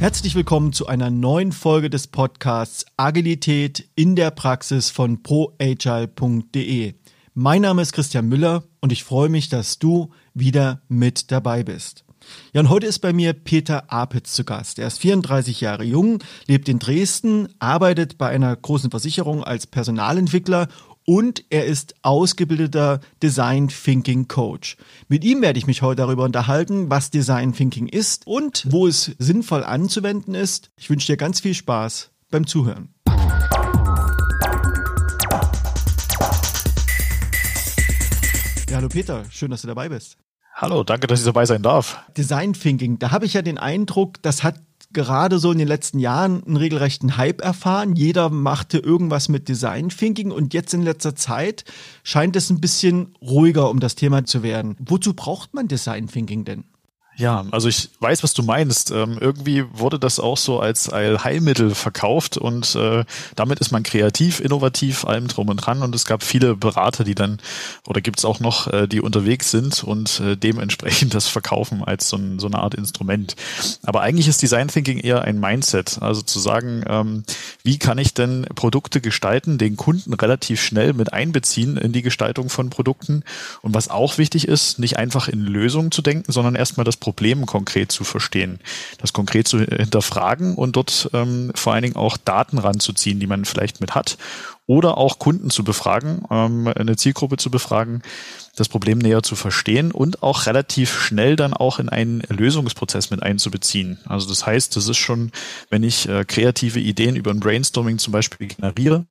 Herzlich willkommen zu einer neuen Folge des Podcasts Agilität in der Praxis von proagile.de. Mein Name ist Christian Müller und ich freue mich, dass du wieder mit dabei bist. Ja, und heute ist bei mir Peter Apitz zu Gast. Er ist 34 Jahre jung, lebt in Dresden, arbeitet bei einer großen Versicherung als Personalentwickler und er ist ausgebildeter Design Thinking Coach. Mit ihm werde ich mich heute darüber unterhalten, was Design Thinking ist und wo es sinnvoll anzuwenden ist. Ich wünsche dir ganz viel Spaß beim Zuhören. Ja, hallo Peter, schön, dass du dabei bist. Hallo, danke, dass ich dabei sein darf. Design Thinking, da habe ich ja den Eindruck, das hat gerade so in den letzten Jahren einen regelrechten Hype erfahren. Jeder machte irgendwas mit Design Thinking und jetzt in letzter Zeit scheint es ein bisschen ruhiger um das Thema zu werden. Wozu braucht man Design Thinking denn? Ja, also ich weiß, was du meinst. Ähm, irgendwie wurde das auch so als Heilmittel verkauft und äh, damit ist man kreativ, innovativ, allem drum und dran. Und es gab viele Berater, die dann, oder gibt es auch noch, äh, die unterwegs sind und äh, dementsprechend das verkaufen als so, ein, so, eine Art Instrument. Aber eigentlich ist Design Thinking eher ein Mindset. Also zu sagen, ähm, wie kann ich denn Produkte gestalten, den Kunden relativ schnell mit einbeziehen in die Gestaltung von Produkten. Und was auch wichtig ist, nicht einfach in Lösungen zu denken, sondern erstmal das Problem konkret zu verstehen, das konkret zu hinterfragen und dort ähm, vor allen Dingen auch Daten ranzuziehen, die man vielleicht mit hat oder auch Kunden zu befragen, ähm, eine Zielgruppe zu befragen, das Problem näher zu verstehen und auch relativ schnell dann auch in einen Lösungsprozess mit einzubeziehen. Also das heißt, das ist schon, wenn ich äh, kreative Ideen über ein Brainstorming zum Beispiel generiere,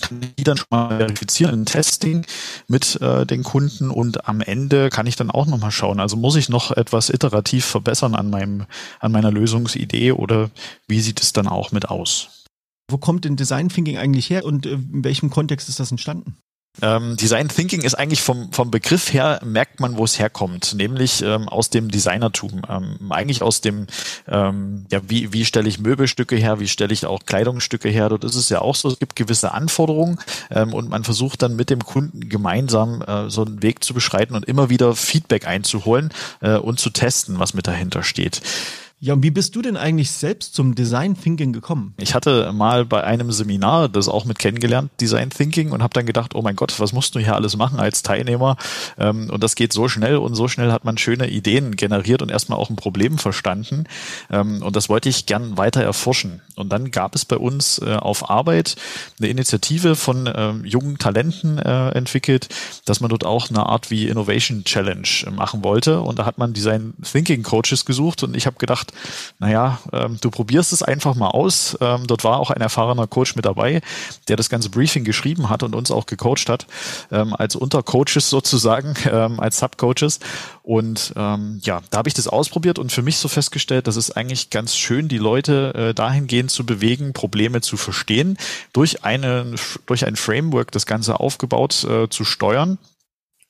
kann die dann schon mal verifizieren in Testing mit äh, den Kunden und am Ende kann ich dann auch nochmal schauen. Also muss ich noch etwas iterativ verbessern an meinem, an meiner Lösungsidee oder wie sieht es dann auch mit aus? Wo kommt denn Design Thinking eigentlich her und äh, in welchem Kontext ist das entstanden? Ähm, Design Thinking ist eigentlich vom, vom Begriff her, merkt man, wo es herkommt, nämlich ähm, aus dem Designertum. Ähm, eigentlich aus dem, ähm, ja, wie, wie stelle ich Möbelstücke her, wie stelle ich auch Kleidungsstücke her. Dort ist es ja auch so, es gibt gewisse Anforderungen ähm, und man versucht dann mit dem Kunden gemeinsam äh, so einen Weg zu beschreiten und immer wieder Feedback einzuholen äh, und zu testen, was mit dahinter steht. Ja, und wie bist du denn eigentlich selbst zum Design Thinking gekommen? Ich hatte mal bei einem Seminar das auch mit kennengelernt, Design Thinking, und habe dann gedacht, oh mein Gott, was musst du hier alles machen als Teilnehmer? Ähm, und das geht so schnell und so schnell hat man schöne Ideen generiert und erstmal auch ein Problem verstanden. Ähm, und das wollte ich gern weiter erforschen. Und dann gab es bei uns äh, auf Arbeit eine Initiative von ähm, jungen Talenten äh, entwickelt, dass man dort auch eine Art wie Innovation Challenge machen wollte. Und da hat man Design Thinking Coaches gesucht und ich habe gedacht, gesagt, naja, ähm, du probierst es einfach mal aus. Ähm, dort war auch ein erfahrener Coach mit dabei, der das ganze Briefing geschrieben hat und uns auch gecoacht hat, ähm, als Untercoaches sozusagen, ähm, als Subcoaches. Und ähm, ja, da habe ich das ausprobiert und für mich so festgestellt, dass es eigentlich ganz schön, die Leute äh, dahingehend zu bewegen, Probleme zu verstehen, durch, eine, durch ein Framework das Ganze aufgebaut äh, zu steuern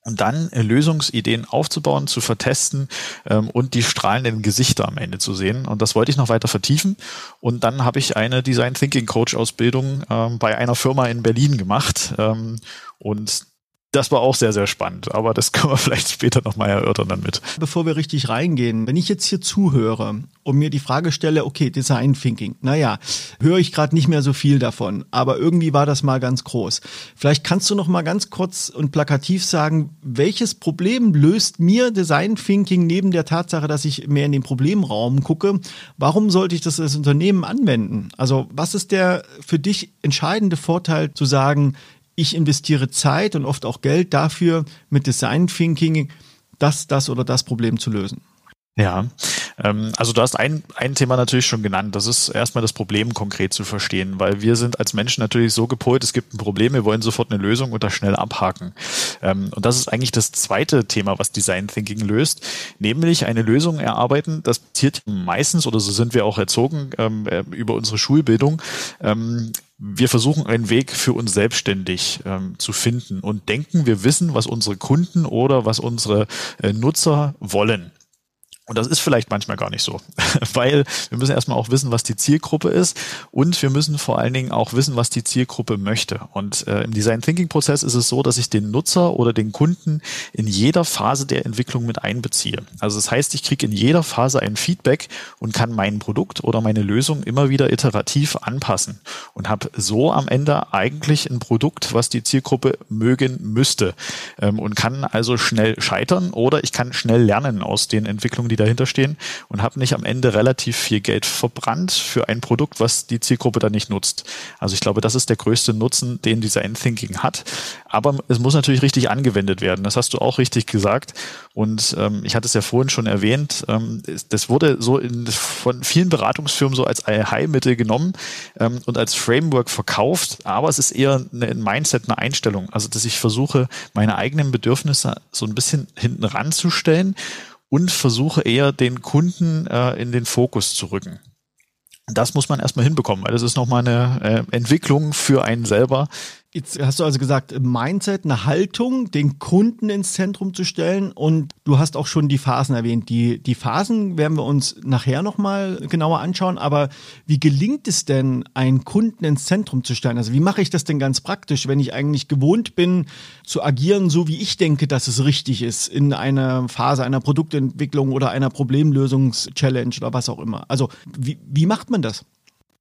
und dann äh, Lösungsideen aufzubauen, zu vertesten ähm, und die strahlenden Gesichter am Ende zu sehen. Und das wollte ich noch weiter vertiefen. Und dann habe ich eine Design Thinking Coach Ausbildung ähm, bei einer Firma in Berlin gemacht. Ähm, und das war auch sehr, sehr spannend, aber das können wir vielleicht später nochmal erörtern dann mit. Bevor wir richtig reingehen, wenn ich jetzt hier zuhöre und mir die Frage stelle, okay, Design Thinking, naja, höre ich gerade nicht mehr so viel davon, aber irgendwie war das mal ganz groß. Vielleicht kannst du noch mal ganz kurz und plakativ sagen, welches Problem löst mir Design Thinking neben der Tatsache, dass ich mehr in den Problemraum gucke? Warum sollte ich das als Unternehmen anwenden? Also was ist der für dich entscheidende Vorteil zu sagen, ich investiere Zeit und oft auch Geld dafür, mit Design Thinking das, das oder das Problem zu lösen. Ja, ähm, also du hast ein, ein Thema natürlich schon genannt. Das ist erstmal das Problem konkret zu verstehen, weil wir sind als Menschen natürlich so gepolt, es gibt ein Problem, wir wollen sofort eine Lösung und das schnell abhaken. Ähm, und das ist eigentlich das zweite Thema, was Design Thinking löst, nämlich eine Lösung erarbeiten. Das passiert meistens, oder so sind wir auch erzogen, ähm, äh, über unsere Schulbildung, ähm, wir versuchen einen Weg für uns selbstständig ähm, zu finden und denken, wir wissen, was unsere Kunden oder was unsere äh, Nutzer wollen. Und das ist vielleicht manchmal gar nicht so, weil wir müssen erstmal auch wissen, was die Zielgruppe ist und wir müssen vor allen Dingen auch wissen, was die Zielgruppe möchte. Und äh, im Design Thinking Prozess ist es so, dass ich den Nutzer oder den Kunden in jeder Phase der Entwicklung mit einbeziehe. Also das heißt, ich kriege in jeder Phase ein Feedback und kann mein Produkt oder meine Lösung immer wieder iterativ anpassen und habe so am Ende eigentlich ein Produkt, was die Zielgruppe mögen müsste ähm, und kann also schnell scheitern oder ich kann schnell lernen aus den Entwicklungen, die dahinter stehen und habe nicht am Ende relativ viel Geld verbrannt für ein Produkt, was die Zielgruppe dann nicht nutzt. Also ich glaube, das ist der größte Nutzen, den Design Thinking hat. Aber es muss natürlich richtig angewendet werden. Das hast du auch richtig gesagt. Und ähm, ich hatte es ja vorhin schon erwähnt. Ähm, das wurde so in, von vielen Beratungsfirmen so als Heilmittel genommen ähm, und als Framework verkauft. Aber es ist eher ein Mindset, eine Einstellung. Also dass ich versuche, meine eigenen Bedürfnisse so ein bisschen hinten ranzustellen und versuche eher den Kunden äh, in den Fokus zu rücken. Das muss man erstmal hinbekommen, weil das ist nochmal eine äh, Entwicklung für einen selber, Jetzt hast du also gesagt, Mindset, eine Haltung, den Kunden ins Zentrum zu stellen und du hast auch schon die Phasen erwähnt. Die, die Phasen werden wir uns nachher nochmal genauer anschauen, aber wie gelingt es denn, einen Kunden ins Zentrum zu stellen? Also wie mache ich das denn ganz praktisch, wenn ich eigentlich gewohnt bin zu agieren, so wie ich denke, dass es richtig ist in einer Phase einer Produktentwicklung oder einer Problemlösungs-Challenge oder was auch immer? Also wie, wie macht man das?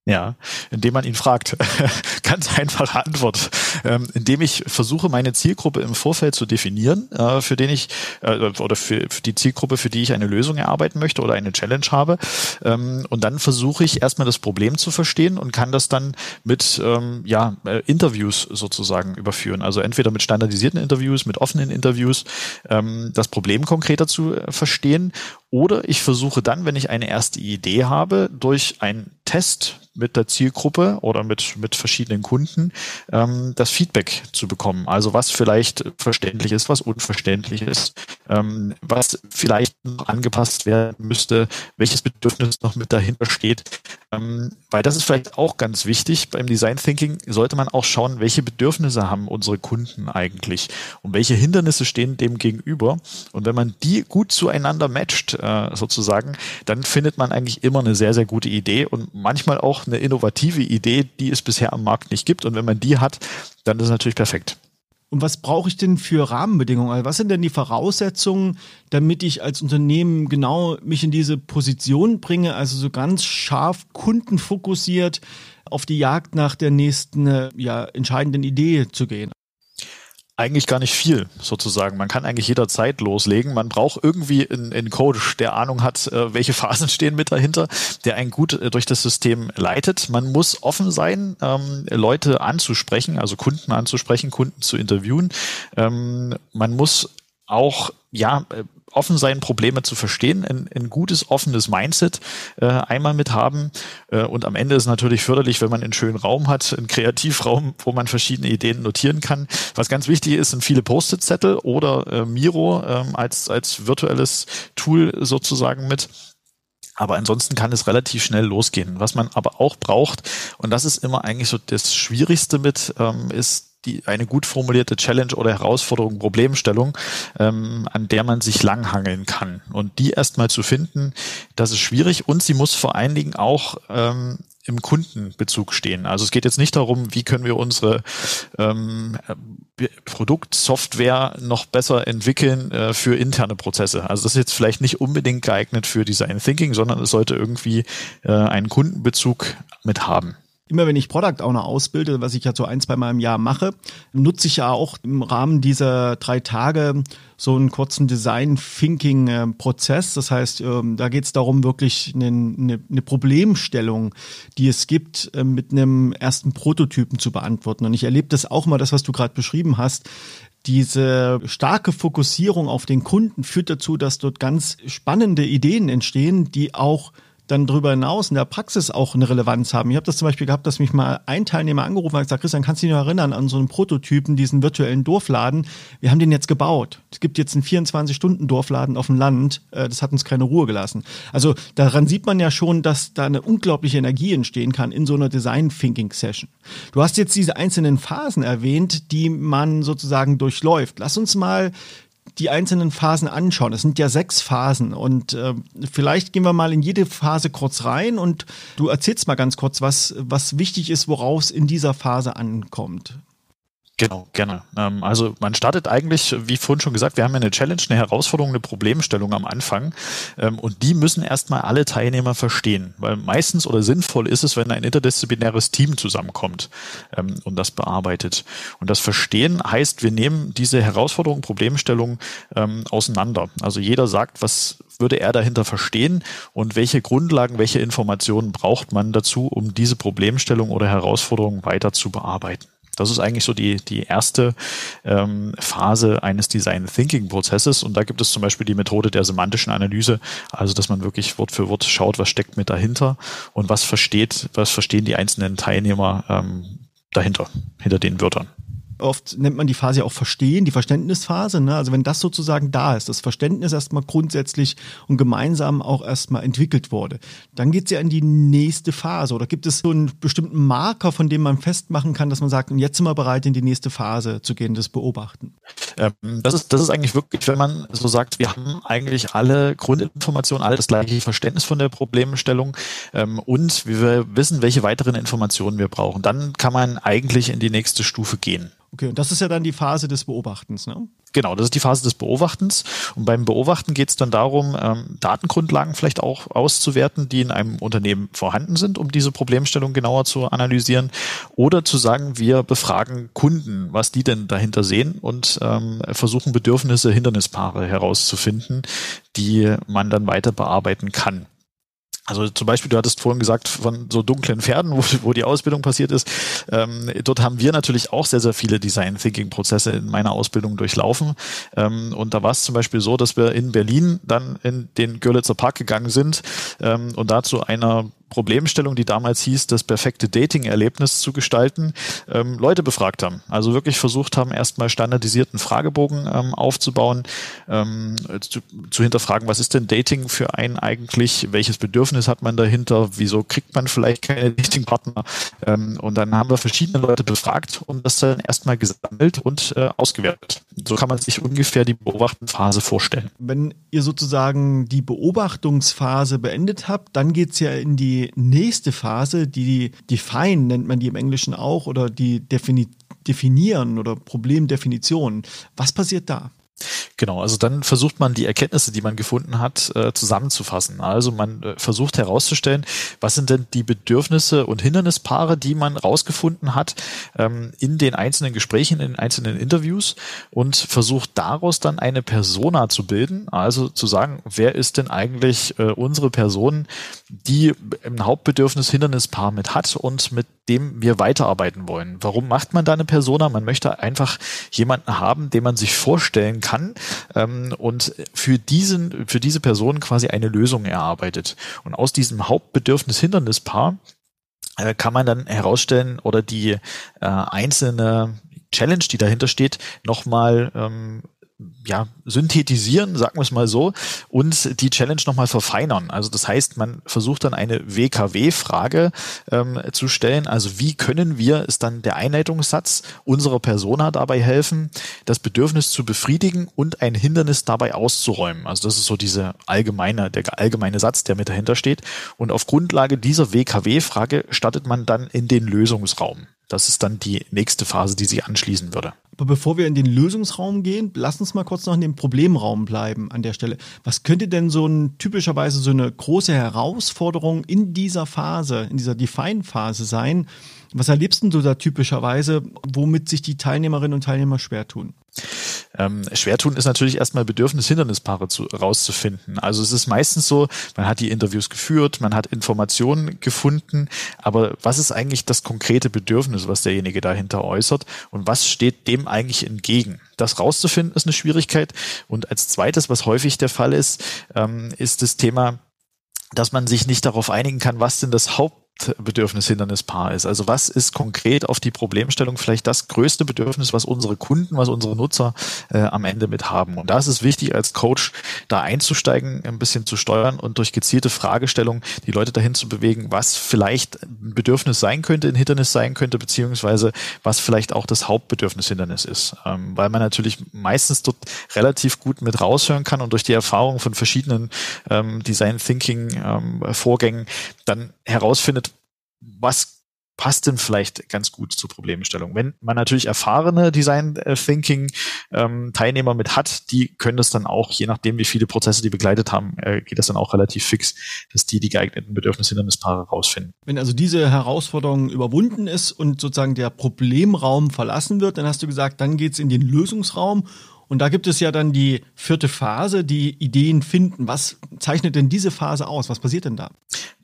Ja, indem man ihn fragt. Ganz einfache Antwort. Ähm, indem ich versuche, meine Zielgruppe im Vorfeld zu definieren, äh, für den ich, äh, oder für, für, die Zielgruppe, für die ich eine Lösung erarbeiten möchte oder eine Challenge habe. Ähm, und dann versuche ich erstmal das Problem zu verstehen und kann das dann mit ähm, ja, äh, Interviews sozusagen überführen. Also entweder mit standardisierten Interviews, mit offenen Interviews, ähm, das Problem konkreter zu äh, verstehen oder ich versuche dann, wenn ich eine erste Idee habe, durch einen Test mit der Zielgruppe oder mit, mit verschiedenen Kunden ähm, das Feedback zu bekommen. Also was vielleicht verständlich ist, was unverständlich ist, ähm, was vielleicht noch angepasst werden müsste, welches Bedürfnis noch mit dahinter steht. Ähm, weil das ist vielleicht auch ganz wichtig. Beim Design Thinking sollte man auch schauen, welche Bedürfnisse haben unsere Kunden eigentlich und welche Hindernisse stehen dem gegenüber. Und wenn man die gut zueinander matcht, äh, sozusagen, dann findet man eigentlich immer eine sehr, sehr gute Idee und manchmal auch eine innovative Idee, die es bisher am Markt nicht gibt. Und wenn man die hat, dann ist es natürlich perfekt. Und was brauche ich denn für Rahmenbedingungen? Also was sind denn die Voraussetzungen, damit ich als Unternehmen genau mich in diese Position bringe, also so ganz scharf kundenfokussiert auf die Jagd nach der nächsten äh, ja, entscheidenden Idee zu gehen? Eigentlich gar nicht viel, sozusagen. Man kann eigentlich jederzeit loslegen. Man braucht irgendwie einen, Coach, der Ahnung hat, äh, welche Phasen stehen mit dahinter, der einen gut äh, durch das System leitet. Man muss offen sein, ähm, Leute anzusprechen, also Kunden anzusprechen, Kunden zu interviewen. Ähm, man muss auch ja äh, offen sein, Probleme zu verstehen, ein, ein gutes, offenes Mindset äh, einmal mit haben. Äh, und am Ende ist natürlich förderlich, wenn man einen schönen Raum hat, einen Kreativraum, wo man verschiedene Ideen notieren kann. Was ganz wichtig ist, sind viele Post-it-Zettel oder äh, Miro äh, als, als virtuelles Tool sozusagen mit. Aber ansonsten kann es relativ schnell losgehen. Was man aber auch braucht, und das ist immer eigentlich so das Schwierigste mit, ähm, ist die, eine gut formulierte Challenge oder Herausforderung, Problemstellung, ähm, an der man sich langhangeln kann. Und die erstmal zu finden, das ist schwierig und sie muss vor allen Dingen auch ähm, im Kundenbezug stehen. Also es geht jetzt nicht darum, wie können wir unsere ähm, Produktsoftware noch besser entwickeln äh, für interne Prozesse. Also das ist jetzt vielleicht nicht unbedingt geeignet für Design Thinking, sondern es sollte irgendwie äh, einen Kundenbezug mit haben immer wenn ich Product Owner ausbilde, was ich ja so ein, zwei Mal im Jahr mache, nutze ich ja auch im Rahmen dieser drei Tage so einen kurzen Design-Thinking-Prozess. Das heißt, ähm, da geht es darum, wirklich eine, eine, eine, Problemstellung, die es gibt, äh, mit einem ersten Prototypen zu beantworten. Und ich erlebe das auch mal, das, was du gerade beschrieben hast. Diese starke Fokussierung auf den Kunden führt dazu, dass dort ganz spannende Ideen entstehen, die auch dann darüber hinaus in der Praxis auch eine Relevanz haben. Ich habe das zum Beispiel gehabt, dass mich mal ein Teilnehmer angerufen hat und gesagt, Christian, kannst du dich noch erinnern an so einen Prototypen, diesen virtuellen Dorfladen? Wir haben den jetzt gebaut. Es gibt jetzt einen 24-Stunden-Dorfladen auf dem Land. Äh, das hat uns keine Ruhe gelassen. Also daran sieht man ja schon, dass da eine unglaubliche Energie entstehen kann in so einer Design-Thinking-Session. Du hast jetzt diese einzelnen Phasen erwähnt, die man sozusagen durchläuft. Lass uns mal die einzelnen Phasen anschauen. Es sind ja sechs Phasen und äh, vielleicht gehen wir mal in jede Phase kurz rein und du erzählst mal ganz kurz, was, was wichtig ist, worauf es in dieser Phase ankommt. Genau, gerne. Ähm, also man startet eigentlich, wie vorhin schon gesagt, wir haben ja eine Challenge, eine Herausforderung, eine Problemstellung am Anfang ähm, und die müssen erstmal alle Teilnehmer verstehen, weil meistens oder sinnvoll ist es, wenn ein interdisziplinäres Team zusammenkommt ähm, und das bearbeitet. Und das Verstehen heißt, wir nehmen diese Herausforderung, Problemstellung auseinander. Also jeder sagt, was würde er dahinter verstehen und welche Grundlagen, welche Informationen braucht man dazu, um diese Problemstellung oder Herausforderung weiter zu bearbeiten. Das ist eigentlich so die, die erste ähm, Phase eines Design Thinking Prozesses. Und da gibt es zum Beispiel die Methode der semantischen Analyse, also dass man wirklich Wort für Wort schaut, was steckt mit dahinter und was versteht, was verstehen die einzelnen Teilnehmer ähm, dahinter, hinter den Wörtern oft nennt man die Phase ja auch Verstehen, die Verständnisphase. Ne? Also wenn das sozusagen da ist, das Verständnis erstmal grundsätzlich und gemeinsam auch erstmal entwickelt wurde, dann geht es ja in die nächste Phase. Oder gibt es so einen bestimmten Marker, von dem man festmachen kann, dass man sagt, jetzt sind wir bereit, in die nächste Phase zu gehen, das Beobachten? Ähm, das, ist, das ist eigentlich wirklich, wenn man so sagt, wir haben eigentlich alle Grundinformationen, alle das gleiche Verständnis von der Problemstellung ähm, und wir wissen, welche weiteren Informationen wir brauchen. Dann kann man eigentlich in die nächste Stufe gehen. Okay, und das ist ja dann die Phase des Beobachtens, ne? Genau, das ist die Phase des Beobachtens. Und beim Beobachten geht es dann darum, ähm, Datengrundlagen vielleicht auch auszuwerten, die in einem Unternehmen vorhanden sind, um diese Problemstellung genauer zu analysieren. Oder zu sagen, wir befragen Kunden, was die denn dahinter sehen und ähm, versuchen Bedürfnisse, Hindernispaare herauszufinden, die man dann weiter bearbeiten kann. Also zum Beispiel, du hattest vorhin gesagt, von so dunklen Pferden, wo, wo die Ausbildung passiert ist. Ähm, dort haben wir natürlich auch sehr, sehr viele Design Thinking Prozesse in meiner Ausbildung durchlaufen. Ähm, und da war es zum Beispiel so, dass wir in Berlin dann in den Görlitzer Park gegangen sind ähm, und dazu einer Problemstellung, die damals hieß, das perfekte Dating-Erlebnis zu gestalten, ähm, Leute befragt haben. Also wirklich versucht haben, erstmal standardisierten Fragebogen ähm, aufzubauen, ähm, zu, zu, hinterfragen, was ist denn Dating für einen eigentlich, welches Bedürfnis hat man dahinter, wieso kriegt man vielleicht keine Dating-Partner. Ähm, und dann haben wir verschiedene Leute befragt und das dann erstmal gesammelt und äh, ausgewertet. So kann man sich ungefähr die Beobachtungsphase vorstellen. Wenn ihr sozusagen die Beobachtungsphase beendet habt, dann geht's ja in die nächste Phase, die Define nennt man die im Englischen auch, oder die Defini definieren oder Problemdefinition. Was passiert da? Genau, also dann versucht man die Erkenntnisse, die man gefunden hat, äh, zusammenzufassen. Also man äh, versucht herauszustellen, was sind denn die Bedürfnisse und Hindernispaare, die man rausgefunden hat ähm, in den einzelnen Gesprächen, in den einzelnen Interviews und versucht daraus dann eine Persona zu bilden. Also zu sagen, wer ist denn eigentlich äh, unsere Person, die ein Hauptbedürfnis Hindernispaar mit hat und mit dem wir weiterarbeiten wollen. Warum macht man da eine Persona? Man möchte einfach jemanden haben, den man sich vorstellen kann ähm, und für diesen, für diese Person quasi eine Lösung erarbeitet. Und aus diesem Hauptbedürfnis Hindernispaar äh, kann man dann herausstellen oder die äh, einzelne Challenge, die dahinter steht, nochmal ähm, ja, synthetisieren, sagen wir es mal so, und die Challenge nochmal verfeinern. Also das heißt, man versucht dann eine WKW-Frage ähm, zu stellen. Also wie können wir, ist dann der Einleitungssatz, unserer Persona dabei helfen, das Bedürfnis zu befriedigen und ein Hindernis dabei auszuräumen. Also das ist so diese allgemeine, der allgemeine Satz, der mit dahinter steht. Und auf Grundlage dieser WKW-Frage startet man dann in den Lösungsraum. Das ist dann die nächste Phase, die sie anschließen würde. Aber bevor wir in den Lösungsraum gehen, lass uns mal kurz noch in dem Problemraum bleiben an der Stelle. Was könnte denn so ein typischerweise so eine große Herausforderung in dieser Phase, in dieser Define-Phase sein? Was erlebst du da typischerweise, womit sich die Teilnehmerinnen und Teilnehmer schwer tun? Ähm, schwer tun ist natürlich erstmal Bedürfnis-Hindernispaare zu, rauszufinden. Also es ist meistens so, man hat die Interviews geführt, man hat Informationen gefunden, aber was ist eigentlich das konkrete Bedürfnis, was derjenige dahinter äußert und was steht dem eigentlich entgegen? Das rauszufinden ist eine Schwierigkeit. Und als zweites, was häufig der Fall ist, ähm, ist das Thema, dass man sich nicht darauf einigen kann, was denn das Haupt Hauptbedürfnis-Hindernispaar ist. Also was ist konkret auf die Problemstellung vielleicht das größte Bedürfnis, was unsere Kunden, was unsere Nutzer äh, am Ende mit haben. Und da ist es wichtig, als Coach da einzusteigen, ein bisschen zu steuern und durch gezielte Fragestellungen die Leute dahin zu bewegen, was vielleicht ein Bedürfnis sein könnte, ein Hindernis sein könnte, beziehungsweise was vielleicht auch das Hauptbedürfnis-Hindernis ist. Ähm, weil man natürlich meistens dort relativ gut mit raushören kann und durch die Erfahrung von verschiedenen ähm, Design Thinking ähm, Vorgängen dann herausfindet, was passt denn vielleicht ganz gut zur Problemstellung. Wenn man natürlich erfahrene Design Thinking ähm, Teilnehmer mit hat, die können das dann auch, je nachdem wie viele Prozesse die begleitet haben, äh, geht das dann auch relativ fix, dass die die geeigneten Bedürfnishindernispaare rausfinden. Wenn also diese Herausforderung überwunden ist und sozusagen der Problemraum verlassen wird, dann hast du gesagt, dann geht's in den Lösungsraum und da gibt es ja dann die vierte Phase, die Ideen finden. Was zeichnet denn diese Phase aus? Was passiert denn da?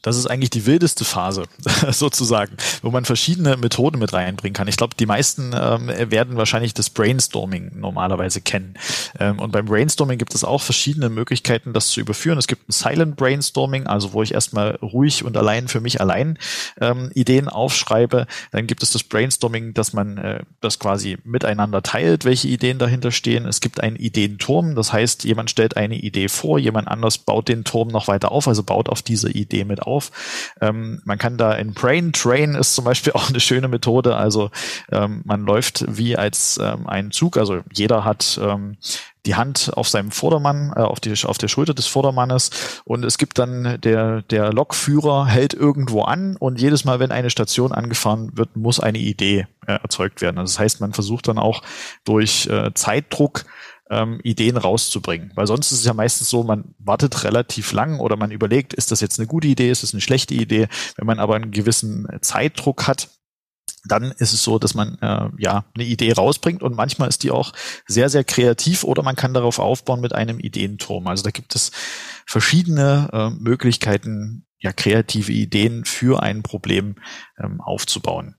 Das ist eigentlich die wildeste Phase, sozusagen, wo man verschiedene Methoden mit reinbringen kann. Ich glaube, die meisten ähm, werden wahrscheinlich das Brainstorming normalerweise kennen. Ähm, und beim Brainstorming gibt es auch verschiedene Möglichkeiten, das zu überführen. Es gibt ein Silent Brainstorming, also wo ich erstmal ruhig und allein für mich allein ähm, Ideen aufschreibe. Dann gibt es das Brainstorming, dass man äh, das quasi miteinander teilt, welche Ideen dahinter stehen. Es gibt einen Ideenturm, das heißt, jemand stellt eine Idee vor, jemand anders baut den Turm noch weiter auf, also baut auf diese Idee mit auf. Ähm, man kann da in Brain Train ist zum Beispiel auch eine schöne Methode. Also ähm, man läuft wie als ähm, ein Zug. Also jeder hat ähm, die Hand auf seinem Vordermann, äh, auf, die, auf der Schulter des Vordermannes und es gibt dann der, der Lokführer hält irgendwo an und jedes Mal, wenn eine Station angefahren wird, muss eine Idee äh, erzeugt werden. Also das heißt, man versucht dann auch durch äh, Zeitdruck ähm, Ideen rauszubringen. Weil sonst ist es ja meistens so, man wartet relativ lang oder man überlegt, ist das jetzt eine gute Idee, ist das eine schlechte Idee. Wenn man aber einen gewissen Zeitdruck hat, dann ist es so, dass man äh, ja eine Idee rausbringt und manchmal ist die auch sehr, sehr kreativ oder man kann darauf aufbauen mit einem Ideenturm. Also da gibt es verschiedene äh, Möglichkeiten, ja, kreative Ideen für ein Problem ähm, aufzubauen.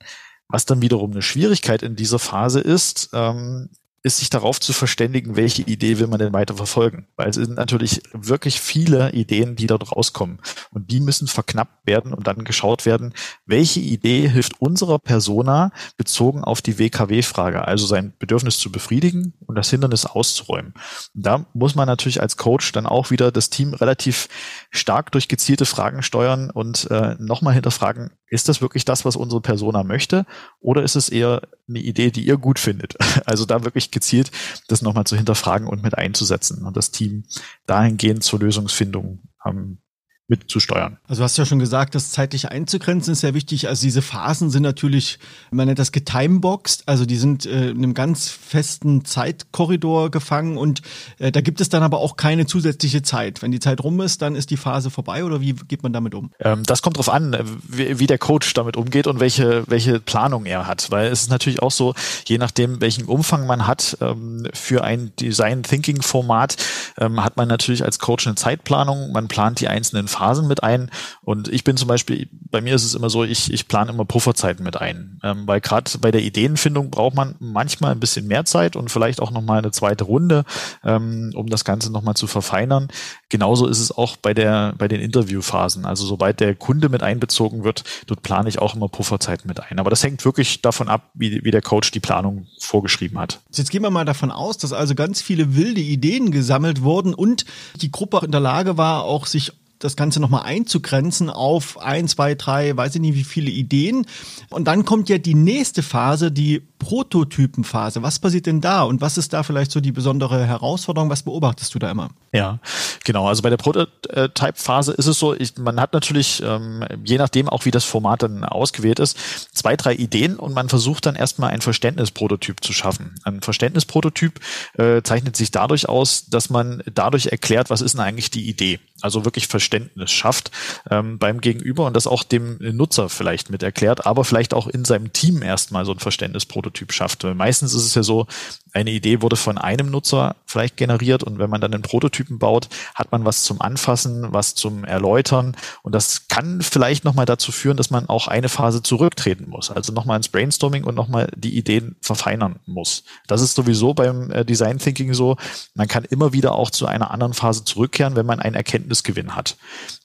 Was dann wiederum eine Schwierigkeit in dieser Phase ist, ähm, ist sich darauf zu verständigen, welche Idee will man denn weiter verfolgen. Weil es sind natürlich wirklich viele Ideen, die dort rauskommen. Und die müssen verknappt werden und dann geschaut werden, welche Idee hilft unserer Persona bezogen auf die WKW-Frage, also sein Bedürfnis zu befriedigen und das Hindernis auszuräumen. Und da muss man natürlich als Coach dann auch wieder das Team relativ stark durch gezielte Fragen steuern und äh, nochmal hinterfragen, ist das wirklich das, was unsere Persona möchte? Oder ist es eher eine Idee, die ihr gut findet? Also da wirklich gezielt das nochmal zu hinterfragen und mit einzusetzen und das Team dahingehend zur Lösungsfindung ähm, mitzusteuern. Also du hast ja schon gesagt, das zeitlich einzugrenzen ist sehr wichtig. Also diese Phasen sind natürlich, man nennt das getimeboxed, also die sind äh, in einem ganz festen Zeitkorridor gefangen und äh, da gibt es dann aber auch keine zusätzliche Zeit. Wenn die Zeit rum ist, dann ist die Phase vorbei oder wie geht man damit um? Ähm, das kommt drauf an, wie, wie, der Coach damit umgeht und welche, welche Planung er hat, weil es ist natürlich auch so, je nachdem, welchen Umfang man hat ähm, für ein Design Thinking Format, ähm, hat man natürlich als Coach eine Zeitplanung, man plant die einzelnen Phasen mit ein. Und ich bin zum Beispiel, bei mir ist es immer so, ich, ich plane immer Pufferzeiten mit ein. Ähm, weil gerade bei der Ideenfindung braucht man manchmal ein bisschen mehr Zeit und vielleicht auch nochmal eine zweite Runde, ähm, um das Ganze nochmal zu verfeinern. Genauso ist es auch bei der, bei den Interviewphasen. Also sobald der Kunde mit einbezogen wird, dort plane ich auch immer Pufferzeiten mit ein. Aber das hängt wirklich davon ab, wie, wie der Coach die Planung vorgeschrieben hat. Jetzt gehen wir mal davon aus, dass also ganz viele wilde Ideen gesammelt wurden und die Gruppe in der Lage war, auch sich das Ganze nochmal einzugrenzen auf ein, zwei, drei, weiß ich nicht wie viele Ideen. Und dann kommt ja die nächste Phase, die Prototypenphase. Was passiert denn da und was ist da vielleicht so die besondere Herausforderung? Was beobachtest du da immer? Ja, genau. Also bei der Prototype-Phase ist es so, ich, man hat natürlich, ähm, je nachdem auch wie das Format dann ausgewählt ist, zwei, drei Ideen und man versucht dann erstmal ein Verständnisprototyp zu schaffen. Ein Verständnisprototyp äh, zeichnet sich dadurch aus, dass man dadurch erklärt, was ist denn eigentlich die Idee. Also wirklich Verständnis schafft ähm, beim Gegenüber und das auch dem Nutzer vielleicht mit erklärt, aber vielleicht auch in seinem Team erstmal so ein Verständnisprototyp schafft. Weil meistens ist es ja so, eine Idee wurde von einem Nutzer vielleicht generiert und wenn man dann einen Prototypen baut, hat man was zum Anfassen, was zum Erläutern und das kann vielleicht nochmal dazu führen, dass man auch eine Phase zurücktreten muss, also nochmal ins Brainstorming und nochmal die Ideen verfeinern muss. Das ist sowieso beim äh, Design Thinking so, man kann immer wieder auch zu einer anderen Phase zurückkehren, wenn man einen Erkenntnisgewinn hat.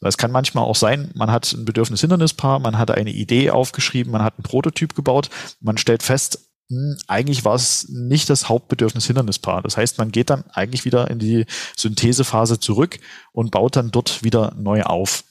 Es kann manchmal auch sein, man hat ein Bedürfnis-Hindernispaar, man hat eine Idee aufgeschrieben, man hat einen Prototyp gebaut, man stellt fest, eigentlich war es nicht das Hauptbedürfnis-Hindernispaar. Das heißt, man geht dann eigentlich wieder in die Synthesephase zurück und baut dann dort wieder neu auf.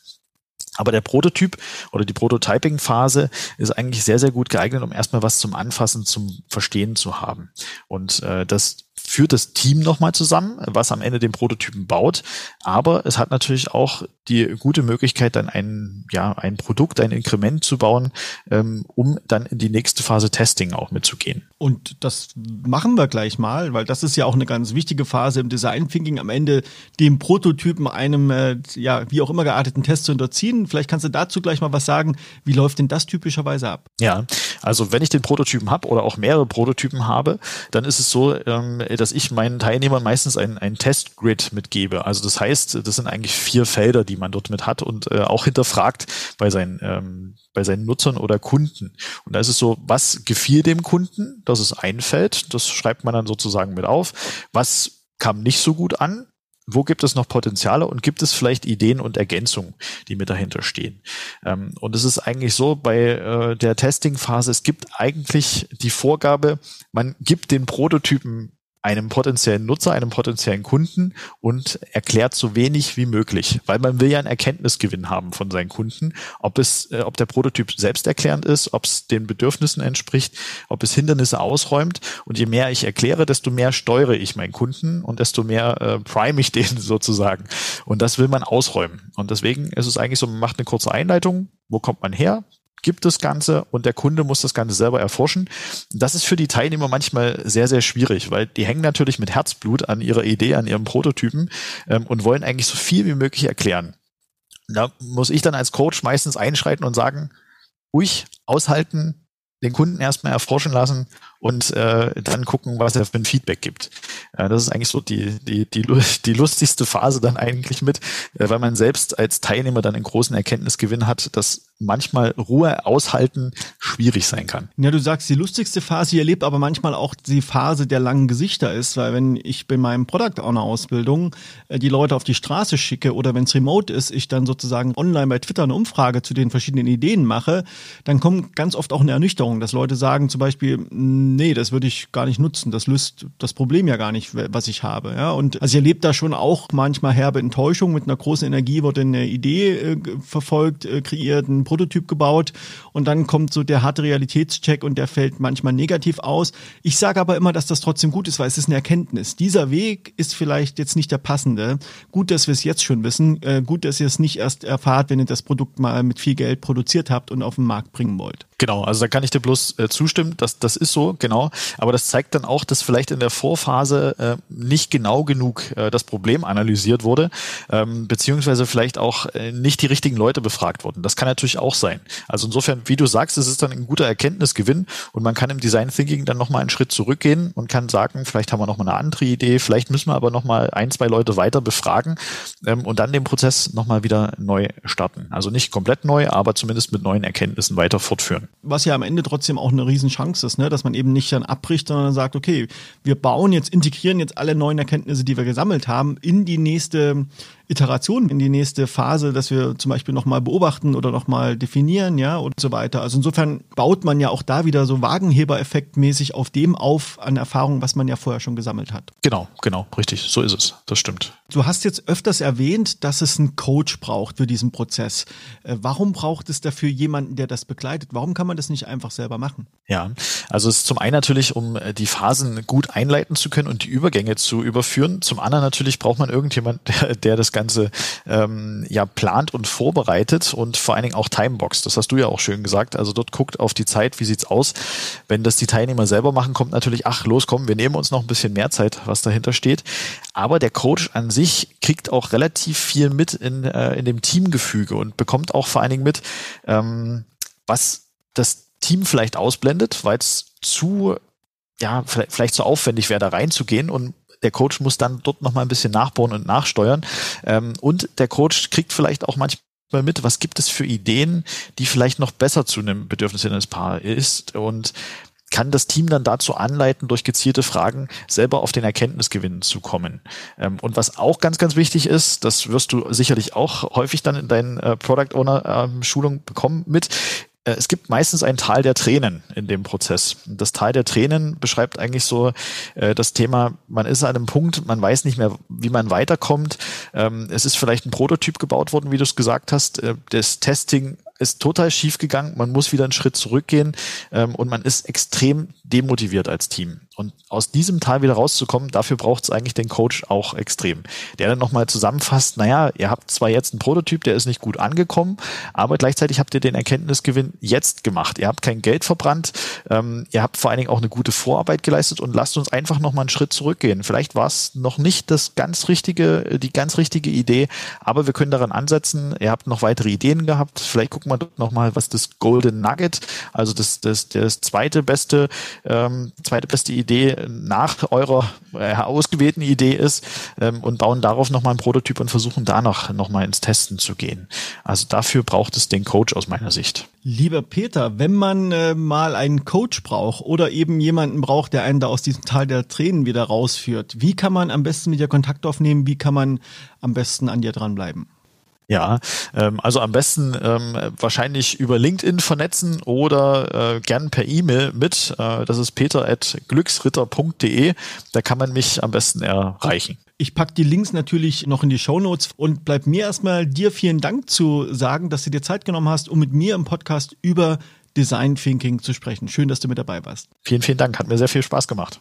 Aber der Prototyp oder die Prototyping-Phase ist eigentlich sehr, sehr gut geeignet, um erstmal was zum Anfassen, zum Verstehen zu haben. Und äh, das führt das Team nochmal zusammen, was am Ende den Prototypen baut. Aber es hat natürlich auch die gute Möglichkeit, dann ein, ja, ein Produkt, ein Inkrement zu bauen, ähm, um dann in die nächste Phase Testing auch mitzugehen. Und das machen wir gleich mal, weil das ist ja auch eine ganz wichtige Phase im Design Thinking, am Ende dem Prototypen einem, äh, ja, wie auch immer gearteten Test zu unterziehen. Vielleicht kannst du dazu gleich mal was sagen. Wie läuft denn das typischerweise ab? Ja, also wenn ich den Prototypen habe oder auch mehrere Prototypen habe, dann ist es so, ähm, dass ich meinen Teilnehmern meistens ein, ein Testgrid mitgebe. Also das heißt, das sind eigentlich vier Felder, die man dort mit hat und äh, auch hinterfragt bei seinen, ähm, bei seinen Nutzern oder Kunden. Und da ist es so, was gefiel dem Kunden? Das ist ein Feld, das schreibt man dann sozusagen mit auf. Was kam nicht so gut an? wo gibt es noch Potenziale und gibt es vielleicht Ideen und Ergänzungen, die mit dahinter stehen. Ähm, und es ist eigentlich so bei äh, der Testing-Phase, es gibt eigentlich die Vorgabe, man gibt den Prototypen einem potenziellen Nutzer, einem potenziellen Kunden und erklärt so wenig wie möglich, weil man will ja einen Erkenntnisgewinn haben von seinen Kunden, ob es, äh, ob der Prototyp selbsterklärend ist, ob es den Bedürfnissen entspricht, ob es Hindernisse ausräumt. Und je mehr ich erkläre, desto mehr steuere ich meinen Kunden und desto mehr äh, prime ich den sozusagen. Und das will man ausräumen. Und deswegen ist es eigentlich so, man macht eine kurze Einleitung, wo kommt man her? Gibt das Ganze und der Kunde muss das Ganze selber erforschen. Das ist für die Teilnehmer manchmal sehr, sehr schwierig, weil die hängen natürlich mit Herzblut an ihrer Idee, an ihrem Prototypen ähm, und wollen eigentlich so viel wie möglich erklären. Da muss ich dann als Coach meistens einschreiten und sagen, ruhig aushalten, den Kunden erstmal erforschen lassen und äh, dann gucken, was er für ein Feedback gibt. Äh, das ist eigentlich so die, die, die, die lustigste Phase dann eigentlich mit, äh, weil man selbst als Teilnehmer dann einen großen Erkenntnisgewinn hat, dass manchmal Ruhe aushalten schwierig sein kann. Ja, du sagst, die lustigste Phase hier lebt aber manchmal auch die Phase der langen Gesichter ist, weil wenn ich bei meinem Product Owner Ausbildung äh, die Leute auf die Straße schicke oder wenn es remote ist, ich dann sozusagen online bei Twitter eine Umfrage zu den verschiedenen Ideen mache, dann kommt ganz oft auch eine Ernüchterung, dass Leute sagen zum Beispiel, nee, das würde ich gar nicht nutzen. Das löst das Problem ja gar nicht, was ich habe. Ja, und also ihr erlebt da schon auch manchmal herbe Enttäuschung. Mit einer großen Energie wurde eine Idee äh, verfolgt, äh, kreiert, ein Prototyp gebaut und dann kommt so der harte Realitätscheck und der fällt manchmal negativ aus. Ich sage aber immer, dass das trotzdem gut ist, weil es ist eine Erkenntnis. Dieser Weg ist vielleicht jetzt nicht der passende. Gut, dass wir es jetzt schon wissen. Äh, gut, dass ihr es nicht erst erfahrt, wenn ihr das Produkt mal mit viel Geld produziert habt und auf den Markt bringen wollt. Genau, also da kann ich dir bloß äh, zustimmen, dass das ist so, genau. Aber das zeigt dann auch, dass vielleicht in der Vorphase äh, nicht genau genug äh, das Problem analysiert wurde, ähm, beziehungsweise vielleicht auch äh, nicht die richtigen Leute befragt wurden. Das kann natürlich auch sein. Also insofern, wie du sagst, es ist dann ein guter Erkenntnisgewinn und man kann im Design Thinking dann nochmal einen Schritt zurückgehen und kann sagen, vielleicht haben wir nochmal eine andere Idee, vielleicht müssen wir aber nochmal ein, zwei Leute weiter befragen ähm, und dann den Prozess nochmal wieder neu starten. Also nicht komplett neu, aber zumindest mit neuen Erkenntnissen weiter fortführen was ja am Ende trotzdem auch eine Riesenchance ist, ne? dass man eben nicht dann abbricht, sondern sagt, okay, wir bauen jetzt, integrieren jetzt alle neuen Erkenntnisse, die wir gesammelt haben, in die nächste Iteration in die nächste Phase, dass wir zum Beispiel nochmal beobachten oder nochmal definieren, ja, und so weiter. Also insofern baut man ja auch da wieder so Wagenheber-effektmäßig auf dem auf an Erfahrungen, was man ja vorher schon gesammelt hat. Genau, genau, richtig. So ist es. Das stimmt. Du hast jetzt öfters erwähnt, dass es einen Coach braucht für diesen Prozess. Äh, warum braucht es dafür jemanden, der das begleitet? Warum kann man das nicht einfach selber machen? Ja, also es ist zum einen natürlich, um äh, die Phasen gut einleiten zu können und die Übergänge zu überführen. Zum anderen natürlich braucht man irgendjemand, der, der das Ganze ähm, ja plant und vorbereitet und vor allen Dingen auch Timebox. Das hast du ja auch schön gesagt. Also dort guckt auf die Zeit, wie sieht's aus. Wenn das die Teilnehmer selber machen, kommt natürlich, ach los, komm, wir nehmen uns noch ein bisschen mehr Zeit, was dahinter steht. Aber der Coach an sich kriegt auch relativ viel mit in, äh, in dem Teamgefüge und bekommt auch vor allen Dingen mit, ähm, was das Team vielleicht ausblendet, weil es zu ja, vielleicht zu aufwendig wäre, da reinzugehen und der Coach muss dann dort nochmal ein bisschen nachbohren und nachsteuern. Ähm, und der Coach kriegt vielleicht auch manchmal mit, was gibt es für Ideen, die vielleicht noch besser zu einem Bedürfnis eines Paar ist und kann das Team dann dazu anleiten, durch gezielte Fragen selber auf den Erkenntnisgewinn zu kommen. Ähm, und was auch ganz, ganz wichtig ist, das wirst du sicherlich auch häufig dann in deinen äh, Product Owner ähm, Schulungen bekommen mit, es gibt meistens ein Tal der Tränen in dem Prozess. Das Tal der Tränen beschreibt eigentlich so äh, das Thema, man ist an einem Punkt, man weiß nicht mehr, wie man weiterkommt. Ähm, es ist vielleicht ein Prototyp gebaut worden, wie du es gesagt hast. Äh, das Testing ist total schief gegangen, man muss wieder einen Schritt zurückgehen ähm, und man ist extrem demotiviert als Team. Und aus diesem Tal wieder rauszukommen, dafür braucht es eigentlich den Coach auch extrem. Der dann nochmal zusammenfasst, naja, ihr habt zwar jetzt einen Prototyp, der ist nicht gut angekommen, aber gleichzeitig habt ihr den Erkenntnisgewinn jetzt gemacht. Ihr habt kein Geld verbrannt, ähm, ihr habt vor allen Dingen auch eine gute Vorarbeit geleistet und lasst uns einfach nochmal einen Schritt zurückgehen. Vielleicht war es noch nicht das ganz richtige, die ganz richtige Idee, aber wir können daran ansetzen. Ihr habt noch weitere Ideen gehabt. Vielleicht gucken wir nochmal, was das Golden Nugget, also das, das, das zweite beste, ähm, zweite beste Idee Idee nach eurer äh, ausgewählten Idee ist ähm, und bauen darauf nochmal einen Prototyp und versuchen danach nochmal ins Testen zu gehen. Also dafür braucht es den Coach aus meiner Sicht. Lieber Peter, wenn man äh, mal einen Coach braucht oder eben jemanden braucht, der einen da aus diesem Tal der Tränen wieder rausführt, wie kann man am besten mit dir Kontakt aufnehmen? Wie kann man am besten an dir dranbleiben? Ja, ähm, also am besten ähm, wahrscheinlich über LinkedIn vernetzen oder äh, gern per E-Mail mit. Äh, das ist peter.glücksritter.de. Da kann man mich am besten erreichen. Ich pack die Links natürlich noch in die Show Notes und bleib mir erstmal dir vielen Dank zu sagen, dass du dir Zeit genommen hast, um mit mir im Podcast über Design Thinking zu sprechen. Schön, dass du mit dabei warst. Vielen, vielen Dank. Hat mir sehr viel Spaß gemacht.